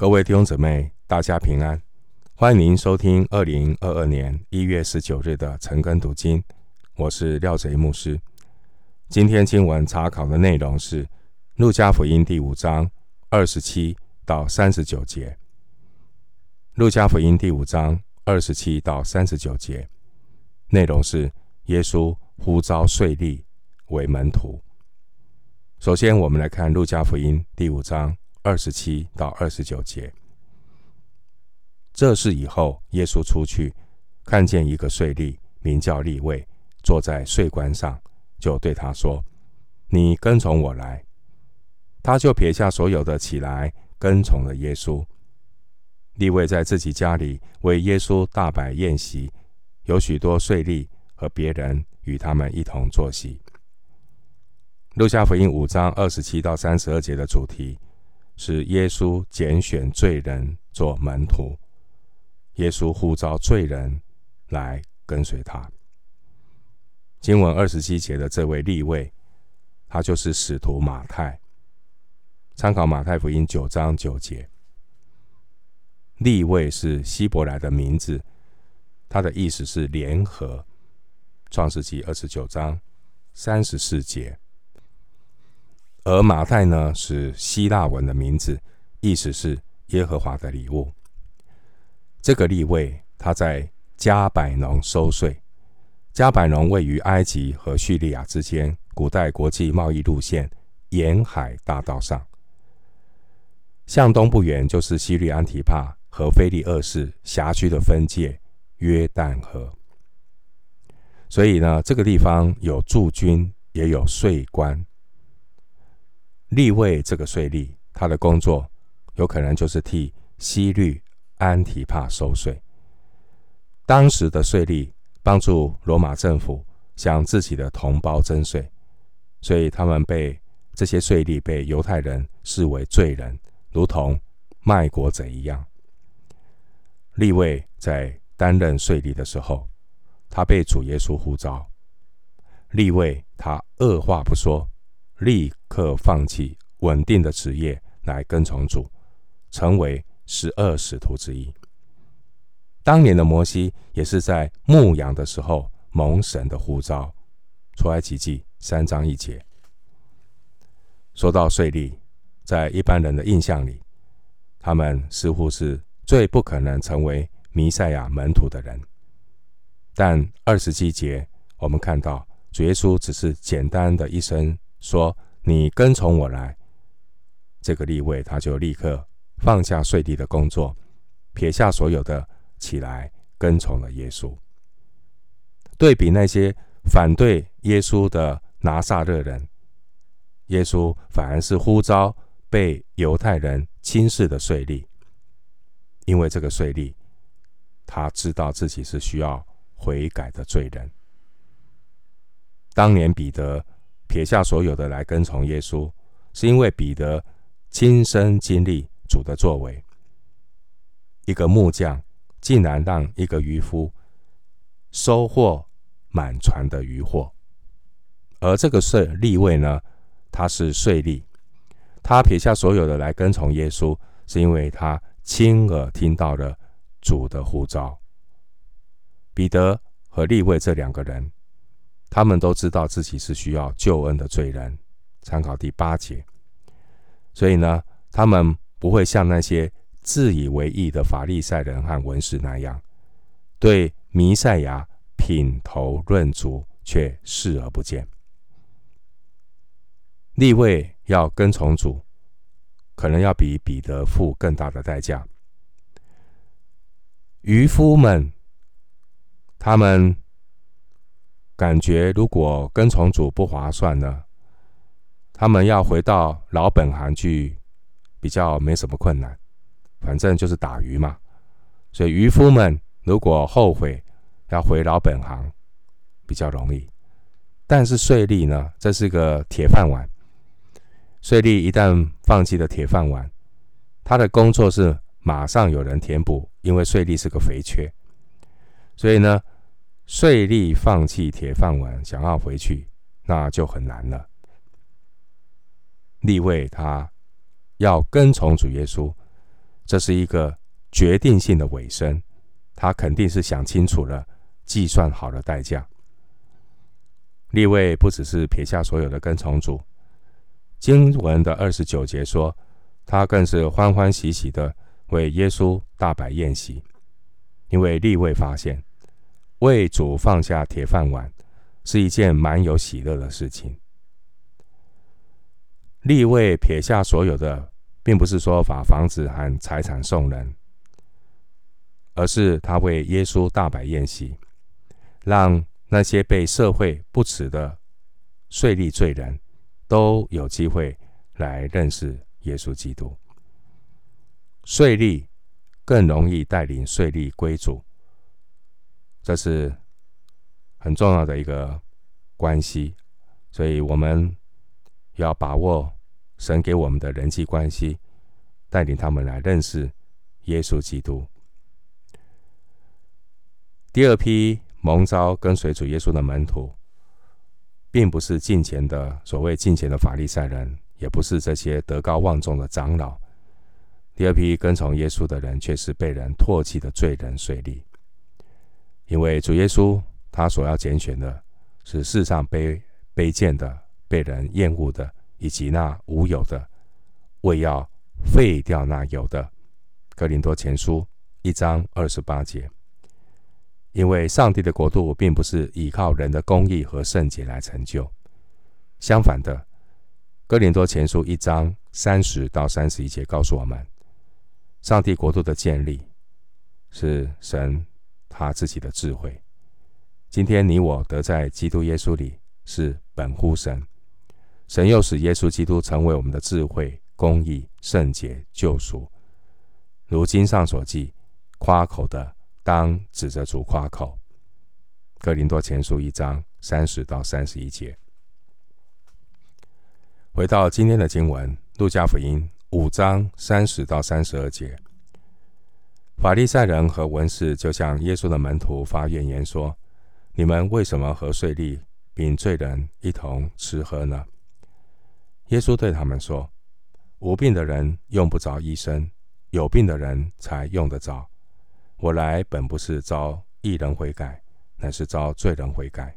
各位弟兄姊妹，大家平安！欢迎您收听二零二二年一月十九日的晨更读经，我是廖贼牧师。今天经文查考的内容是《路加福音》第五章二十七到三十九节，《路加福音》第五章二十七到三十九节内容是耶稣呼召税吏为门徒。首先，我们来看《路加福音》第五章。二十七到二十九节，这事以后，耶稣出去，看见一个税吏，名叫利未，坐在税关上，就对他说：“你跟从我来。”他就撇下所有的，起来跟从了耶稣。利未在自己家里为耶稣大摆宴席，有许多税吏和别人与他们一同坐席。路加福音五章二十七到三十二节的主题。是耶稣拣选罪人做门徒，耶稣呼召罪人来跟随他。经文二十七节的这位立位，他就是使徒马太。参考马太福音九章九节，立位是希伯来的名字，他的意思是联合。创世纪二十九章三十四节。而马太呢，是希腊文的名字，意思是耶和华的礼物。这个立位，他在加百农收税。加百农位于埃及和叙利亚之间，古代国际贸易路线沿海大道上。向东不远就是西律安提帕和菲利二世辖区的分界约旦河。所以呢，这个地方有驻军，也有税官。利未这个税吏，他的工作有可能就是替西律安提帕收税。当时的税吏帮助罗马政府向自己的同胞征税，所以他们被这些税吏被犹太人视为罪人，如同卖国贼一样。利未在担任税吏的时候，他被主耶稣呼召。利未他二话不说。立刻放弃稳定的职业来跟从主，成为十二使徒之一。当年的摩西也是在牧羊的时候蒙神的呼召。出埃及记三章一节。说到税吏，在一般人的印象里，他们似乎是最不可能成为弥赛亚门徒的人。但二十七节，我们看到主耶稣只是简单的一声。说：“你跟从我来。”这个立位他就立刻放下税吏的工作，撇下所有的，起来跟从了耶稣。对比那些反对耶稣的拿撒勒人，耶稣反而是呼召被犹太人轻视的税吏，因为这个税吏他知道自己是需要悔改的罪人。当年彼得。撇下所有的来跟从耶稣，是因为彼得亲身经历主的作为。一个木匠竟然让一个渔夫收获满船的渔获，而这个税利未呢，他是税吏，他撇下所有的来跟从耶稣，是因为他亲耳听到了主的呼召。彼得和利未这两个人。他们都知道自己是需要救恩的罪人，参考第八节。所以呢，他们不会像那些自以为义的法利赛人和文士那样，对弥赛亚品头论足，却视而不见。立位要跟从主，可能要比彼得付更大的代价。渔夫们，他们。感觉如果跟从主不划算呢，他们要回到老本行去，比较没什么困难，反正就是打鱼嘛。所以渔夫们如果后悔要回老本行，比较容易。但是税吏呢，这是个铁饭碗。税吏一旦放弃了铁饭碗，他的工作是马上有人填补，因为税吏是个肥缺。所以呢。税吏放弃铁饭碗，想要回去，那就很难了。利未他要跟从主耶稣，这是一个决定性的尾声，他肯定是想清楚了，计算好了代价。利未不只是撇下所有的跟从主，经文的二十九节说，他更是欢欢喜喜的为耶稣大摆宴席，因为利未发现为主放下铁饭碗是一件蛮有喜乐的事情。立位撇下所有的，并不是说把房子和财产送人，而是他为耶稣大摆宴席，让。那些被社会不齿的税吏罪人，都有机会来认识耶稣基督。税吏更容易带领税吏归主，这是很重要的一个关系。所以，我们要把握神给我们的人际关系，带领他们来认识耶稣基督。第二批。蒙召跟随主耶稣的门徒，并不是近前的所谓近前的法利赛人，也不是这些德高望重的长老。第二批跟从耶稣的人，却是被人唾弃的罪人税吏。因为主耶稣他所要拣选的，是世上卑卑贱的、被人厌恶的，以及那无有的，为要废掉那有的。哥林多前书一章二十八节。因为上帝的国度并不是依靠人的公义和圣洁来成就，相反的，哥林多前书一章三十到三十一节告诉我们，上帝国度的建立是神他自己的智慧。今天你我得在基督耶稣里是本乎神，神又使耶稣基督成为我们的智慧、公义、圣洁、救赎。如经上所记，夸口的。当指着主夸口。哥林多前书一章三十到三十一节。回到今天的经文，路加福音五章三十到三十二节。法利赛人和文士就向耶稣的门徒发怨言说：“你们为什么和税吏并罪人一同吃喝呢？”耶稣对他们说：“无病的人用不着医生，有病的人才用得着。”我来本不是召义人悔改，乃是召罪人悔改。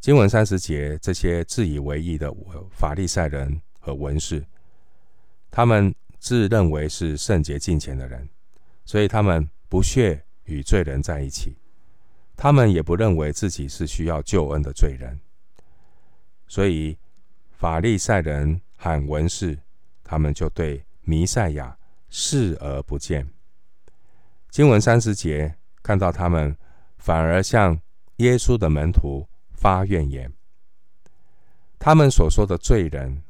经文三十节，这些自以为义的法利赛人和文士，他们自认为是圣洁敬虔的人，所以他们不屑与罪人在一起。他们也不认为自己是需要救恩的罪人，所以法利赛人和文士，他们就对弥赛亚视而不见。经文三十节看到他们反而向耶稣的门徒发怨言。他们所说的罪人，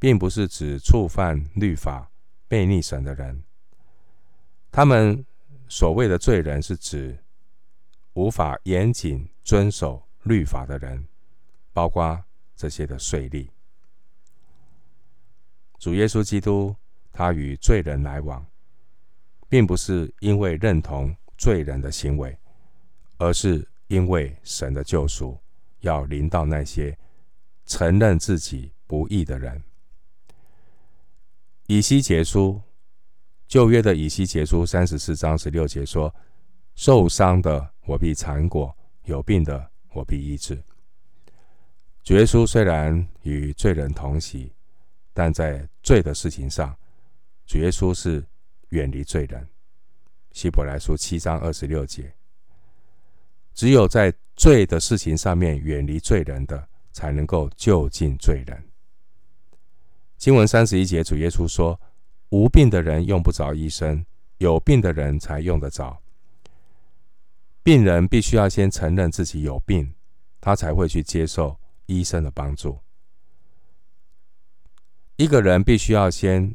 并不是指触犯律法、悖逆神的人。他们所谓的罪人，是指无法严谨遵守律法的人，包括这些的税吏。主耶稣基督，他与罪人来往。并不是因为认同罪人的行为，而是因为神的救赎要临到那些承认自己不义的人。以西结书，旧约的以西结书三十四章十六节说：“受伤的我必缠裹，有病的我必医治。”主耶稣虽然与罪人同席，但在罪的事情上，主耶稣是。远离罪人，希伯来书七章二十六节。只有在罪的事情上面远离罪人的，才能够就近罪人。经文三十一节，主耶稣说：“无病的人用不着医生，有病的人才用得着。病人必须要先承认自己有病，他才会去接受医生的帮助。一个人必须要先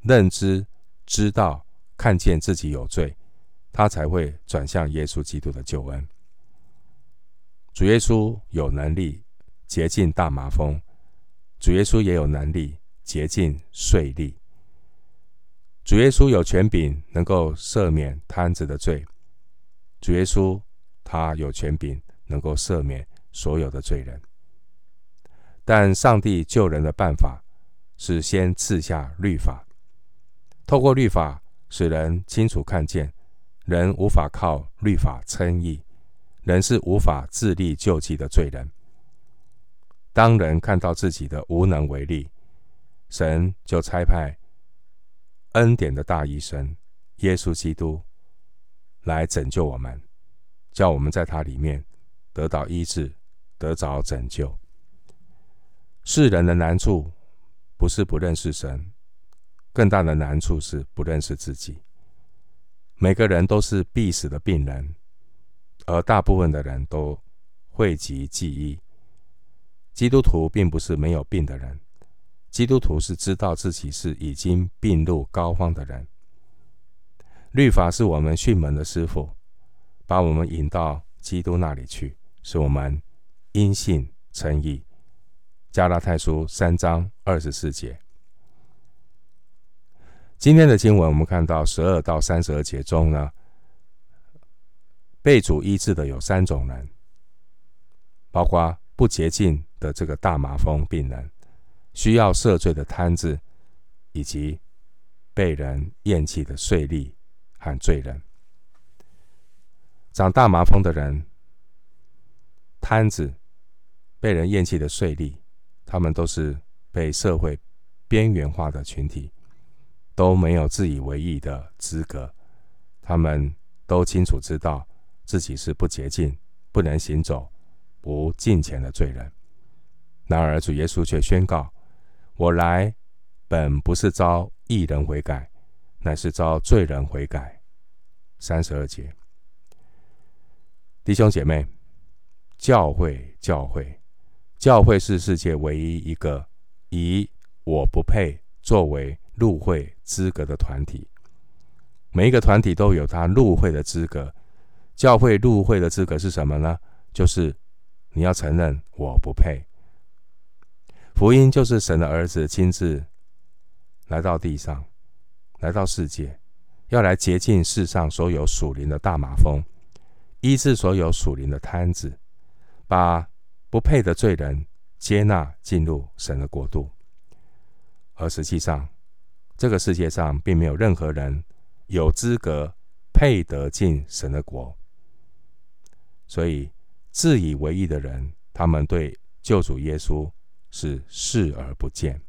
认知。”知道、看见自己有罪，他才会转向耶稣基督的救恩。主耶稣有能力洁净大麻风，主耶稣也有能力洁净税吏。主耶稣有权柄能够赦免瘫子的罪，主耶稣他有权柄能够赦免所有的罪人。但上帝救人的办法是先赐下律法。透过律法使人清楚看见，人无法靠律法称义，人是无法自力救济的罪人。当人看到自己的无能为力，神就差派恩典的大医生耶稣基督来拯救我们，叫我们在他里面得到医治，得着拯救。世人的难处不是不认识神，更大的难处是不认识自己。每个人都是必死的病人，而大部分的人都讳疾忌医。基督徒并不是没有病的人，基督徒是知道自己是已经病入膏肓的人。律法是我们训门的师傅，把我们引到基督那里去，使我们因信称义。加拉太书三章二十四节。今天的经文，我们看到十二到三十二节中呢，被主医治的有三种人，包括不洁净的这个大麻风病人，需要赦罪的摊子，以及被人厌弃的税吏和罪人。长大麻风的人、摊子、被人厌弃的税吏，他们都是被社会边缘化的群体，都没有自以为义的资格。他们都清楚知道自己是不洁净、不能行走、不敬虔的罪人。然而，主耶稣却宣告：“我来，本不是招义人悔改，乃是招罪人悔改。”三十二节，弟兄姐妹，教会，教会，教会是世界唯一一个以“我不配”作为入会资格的团体。每一个团体都有他入会的资格。教会入会的资格是什么呢？就是你要承认我不配。福音就是神的儿子亲自来到地上，来到世界，要来洁净世上所有属灵的大麻风，医治所有属灵的瘫子，把不配的罪人接纳进入神的国度。而实际上，这个世界上并没有任何人有资格配得进神的国。所以，自以为义的人，他们对救主耶稣。是视而不见，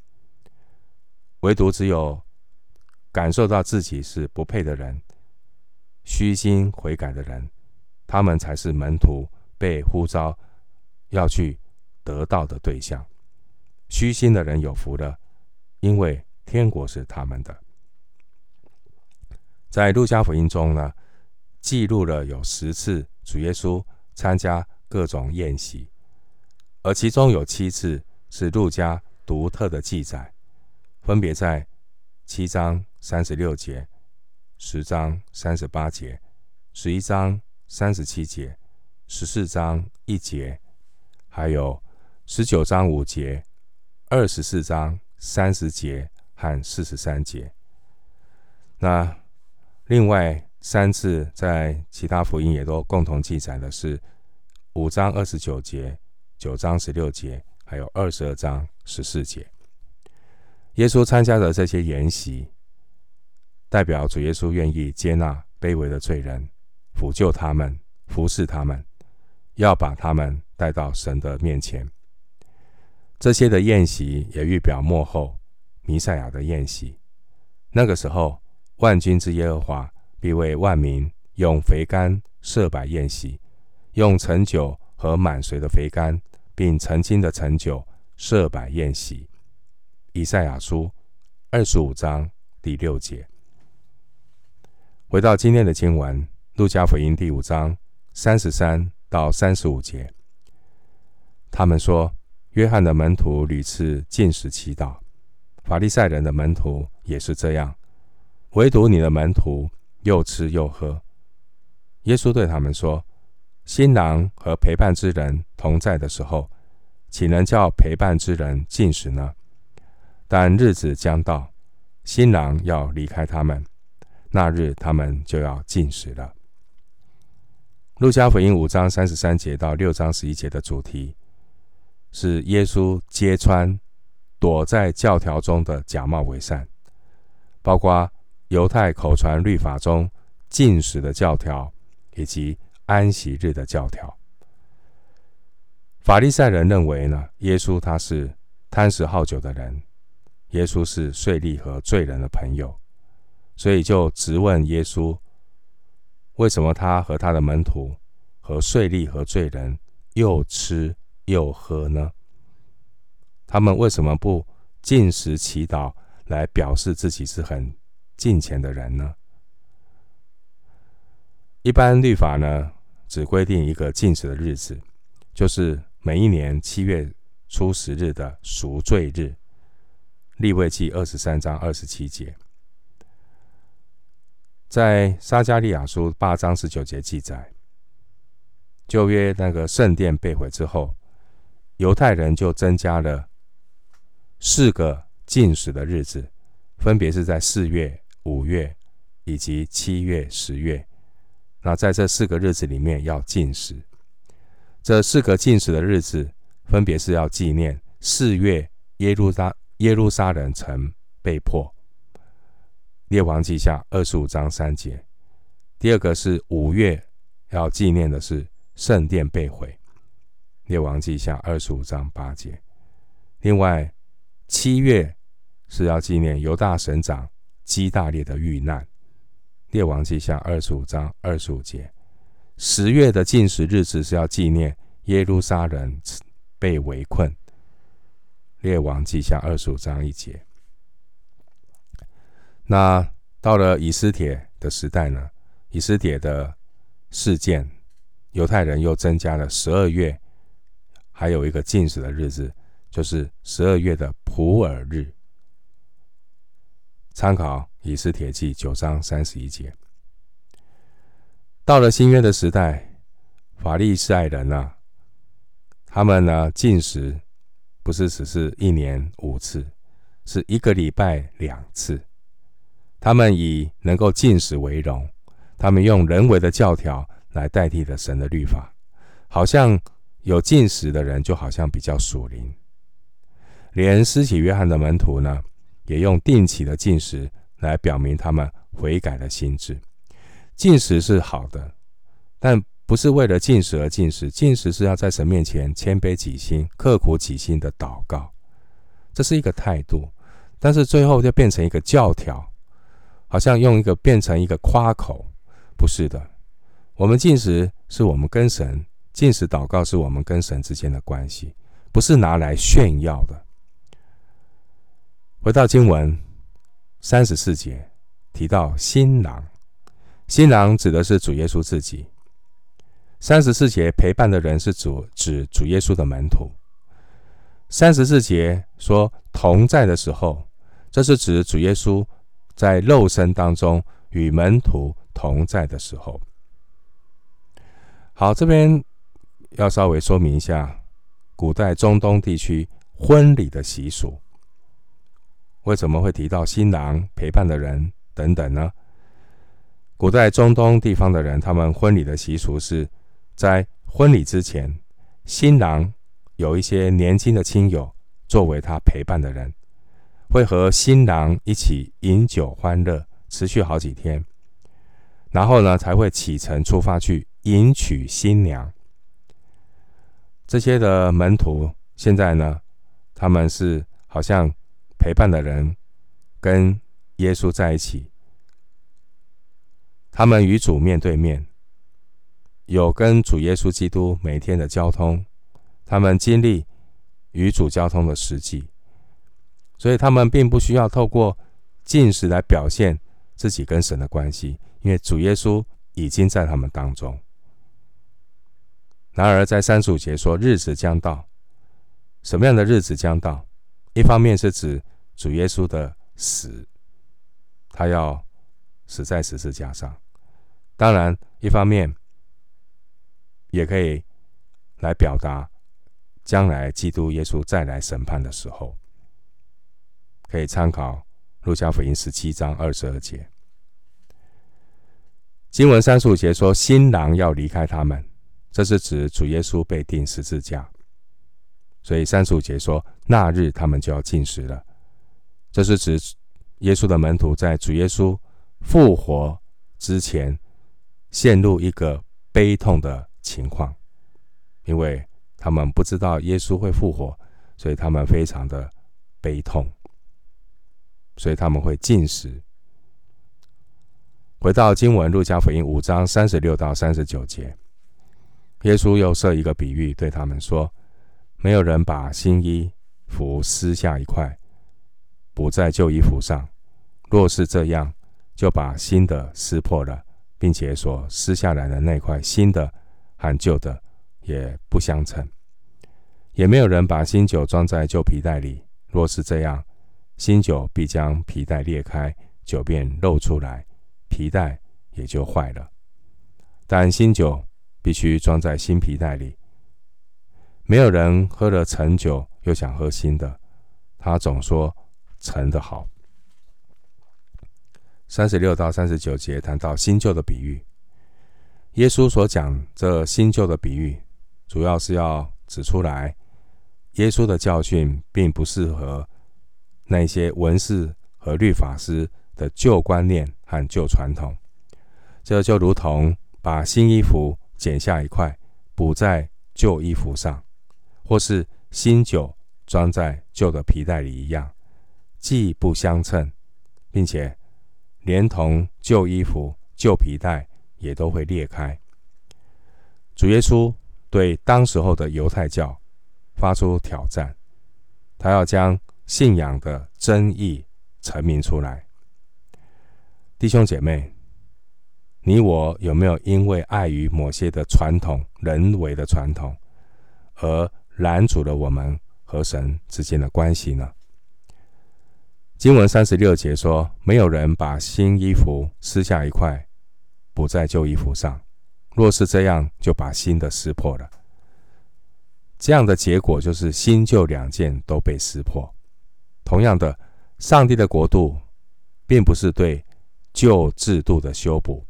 唯独只有感受到自己是不配的人，虚心悔改的人，他们才是门徒被呼召要去得到的对象。虚心的人有福了，因为天国是他们的。在路加福音中呢，记录了有十次主耶稣参加各种宴席，而其中有七次。是路加独特的记载，分别在七章三十六节、十章三十八节、十一章三十七节、十四章一节，还有十九章五节、二十四章三十节和四十三节。那另外三次在其他福音也都共同记载的是五章二十九节、九章十六节。还有二十二章十四节，耶稣参加的这些筵席，代表主耶稣愿意接纳卑微的罪人，辅救他们，服侍他们，要把他们带到神的面前。这些的宴席也预表末后弥赛亚的宴席。那个时候，万军之耶和华必为万民用肥甘设摆宴席，用陈酒和满髓的肥甘。并曾经的陈酒设摆宴席，以赛亚书二十五章第六节。回到今天的经文，路加福音第五章三十三到三十五节，他们说：约翰的门徒屡次禁食祈祷，法利赛人的门徒也是这样，唯独你的门徒又吃又喝。耶稣对他们说。新郎和陪伴之人同在的时候，岂能叫陪伴之人进食呢？但日子将到，新郎要离开他们，那日他们就要进食了。路加福音五章三十三节到六章十一节的主题是耶稣揭穿躲在教条中的假冒伪善，包括犹太口传律法中禁食的教条，以及安息日的教条。法利赛人认为呢，耶稣他是贪食好酒的人，耶稣是税吏和罪人的朋友，所以就质问耶稣，为什么他和他的门徒和税吏和罪人又吃又喝呢？他们为什么不进食祈祷来表示自己是很敬虔的人呢？一般律法呢，只规定一个禁食的日子，就是每一年七月初十日的赎罪日。利未记二十三章二十七节，在撒迦利亚书八章十九节记载，旧约那个圣殿被毁之后，犹太人就增加了四个禁食的日子，分别是在四月、五月以及七月、十月。那在这四个日子里面要禁食，这四个禁食的日子分别是要纪念四月耶路撒耶路撒冷城被破，列王记下二十五章三节；第二个是五月要纪念的是圣殿被毁，列王记下二十五章八节；另外七月是要纪念犹大省长基大烈的遇难。列王记下二十五章二十五节，十月的禁食日子是要纪念耶路撒人被围困。列王记下二十五章一节。那到了以斯帖的时代呢？以斯帖的事件，犹太人又增加了十二月，还有一个禁食的日子，就是十二月的普珥日。参考。以斯帖记九章三十一节，到了新约的时代，法利赛人啊，他们呢禁食，不是只是一年五次，是一个礼拜两次。他们以能够禁食为荣，他们用人为的教条来代替了神的律法，好像有禁食的人就好像比较属灵。连施洗约翰的门徒呢，也用定期的禁食。来表明他们悔改的心志。进食是好的，但不是为了进食而进食。进食是要在神面前谦卑己心、刻苦己心的祷告，这是一个态度。但是最后就变成一个教条，好像用一个变成一个夸口，不是的。我们进食是我们跟神，进食祷告是我们跟神之间的关系，不是拿来炫耀的。回到经文。三十四节提到新郎，新郎指的是主耶稣自己。三十四节陪伴的人是主，指主耶稣的门徒。三十四节说同在的时候，这是指主耶稣在肉身当中与门徒同在的时候。好，这边要稍微说明一下古代中东地区婚礼的习俗。为什么会提到新郎陪伴的人等等呢？古代中东地方的人，他们婚礼的习俗是在婚礼之前，新郎有一些年轻的亲友作为他陪伴的人，会和新郎一起饮酒欢乐，持续好几天，然后呢才会启程出发去迎娶新娘。这些的门徒现在呢，他们是好像。陪伴的人跟耶稣在一起，他们与主面对面，有跟主耶稣基督每天的交通，他们经历与主交通的实际，所以他们并不需要透过进食来表现自己跟神的关系，因为主耶稣已经在他们当中。然而，在三十五节说日子将到，什么样的日子将到？一方面是指。主耶稣的死，他要死在十字架上。当然，一方面也可以来表达将来基督耶稣再来审判的时候，可以参考路加福音十七章二十二节。经文三十五节说，新郎要离开他们，这是指主耶稣被钉十字架。所以三十五节说，那日他们就要进食了。这是指耶稣的门徒在主耶稣复活之前陷入一个悲痛的情况，因为他们不知道耶稣会复活，所以他们非常的悲痛，所以他们会禁食。回到经文，路加福音五章三十六到三十九节，耶稣又设一个比喻，对他们说：“没有人把新衣服撕下一块，补在旧衣服上。若是这样，就把新的撕破了，并且所撕下来的那块新的和旧的也不相称。也没有人把新酒装在旧皮袋里，若是这样，新酒必将皮袋裂开，酒便漏出来。”皮袋也就坏了，但新酒必须装在新皮袋里。没有人喝了陈酒又想喝新的，他总说成的好。三十六到三十九节谈到新旧的比喻，耶稣所讲这新旧的比喻，主要是要指出来，耶稣的教训并不适合那些文士和律法师的旧观念和旧传统，这就如同把新衣服剪下一块补在旧衣服上，或是新酒装在旧的皮袋里一样，既不相称，并且连同旧衣服、旧皮带也都会裂开。主耶稣对当时候的犹太教发出挑战，他要将信仰的真义陈明出来。弟兄姐妹，你我有没有因为碍于某些的传统、人为的传统，而拦阻了我们和神之间的关系呢？经文三十六节说：“没有人把新衣服撕下一块，补在旧衣服上。若是这样，就把新的撕破了。这样的结果就是新旧两件都被撕破。同样的，上帝的国度并不是对。”旧制度的修补，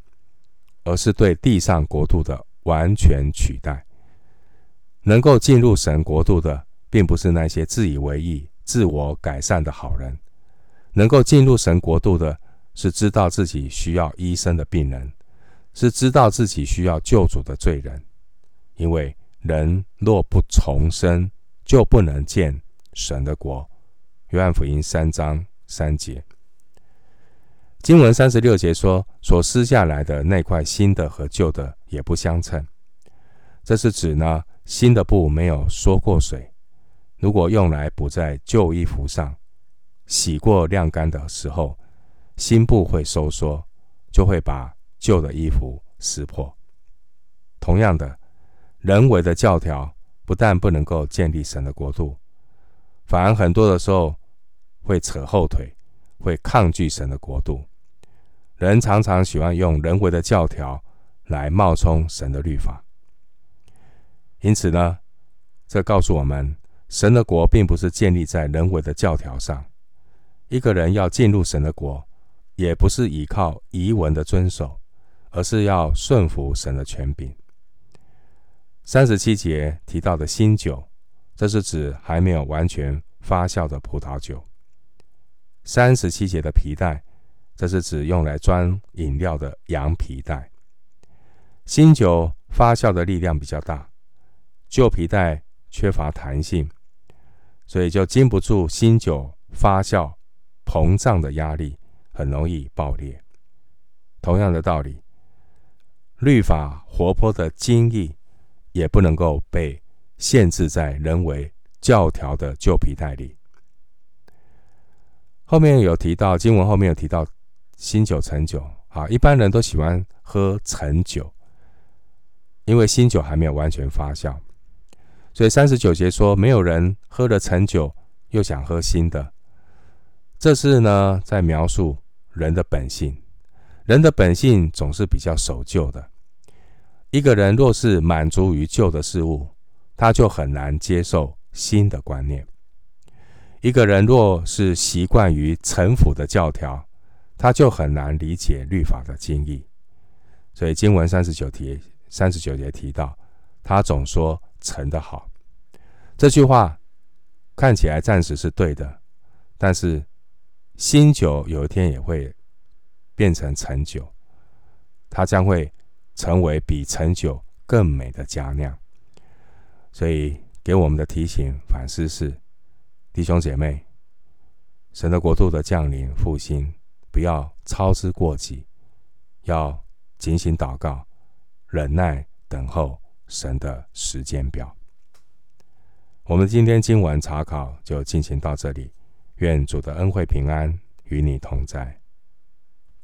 而是对地上国度的完全取代。能够进入神国度的，并不是那些自以为意、自我改善的好人。能够进入神国度的，是知道自己需要医生的病人，是知道自己需要救主的罪人。因为人若不重生，就不能见神的国。约翰福音三章三节。经文三十六节说：“所撕下来的那块新的和旧的也不相称。”这是指呢，新的布没有缩过水，如果用来补在旧衣服上，洗过晾干的时候，新布会收缩，就会把旧的衣服撕破。同样的，人为的教条不但不能够建立神的国度，反而很多的时候会扯后腿，会抗拒神的国度。人常常喜欢用人为的教条来冒充神的律法，因此呢，这告诉我们，神的国并不是建立在人为的教条上。一个人要进入神的国，也不是依靠仪文的遵守，而是要顺服神的权柄。三十七节提到的新酒，这是指还没有完全发酵的葡萄酒。三十七节的皮带。这是指用来装饮料的羊皮带。新酒发酵的力量比较大，旧皮带缺乏弹性，所以就经不住新酒发酵膨胀的压力，很容易爆裂。同样的道理，律法活泼的精义也不能够被限制在人为教条的旧皮带里。后面有提到，经文后面有提到。新酒、陈酒，啊，一般人都喜欢喝陈酒，因为新酒还没有完全发酵，所以三十九节说，没有人喝了陈酒又想喝新的。这是呢，在描述人的本性。人的本性总是比较守旧的。一个人若是满足于旧的事物，他就很难接受新的观念。一个人若是习惯于陈腐的教条，他就很难理解律法的精义，所以经文三十九题三十九节提到，他总说陈的好。这句话看起来暂时是对的，但是新酒有一天也会变成陈酒，它将会成为比陈酒更美的佳酿。所以，给我们的提醒反思是：弟兄姐妹，神的国度的降临复兴，不要操之过急，要警醒祷告，忍耐等候神的时间表。我们今天经文查考就进行到这里，愿主的恩惠平安与你同在。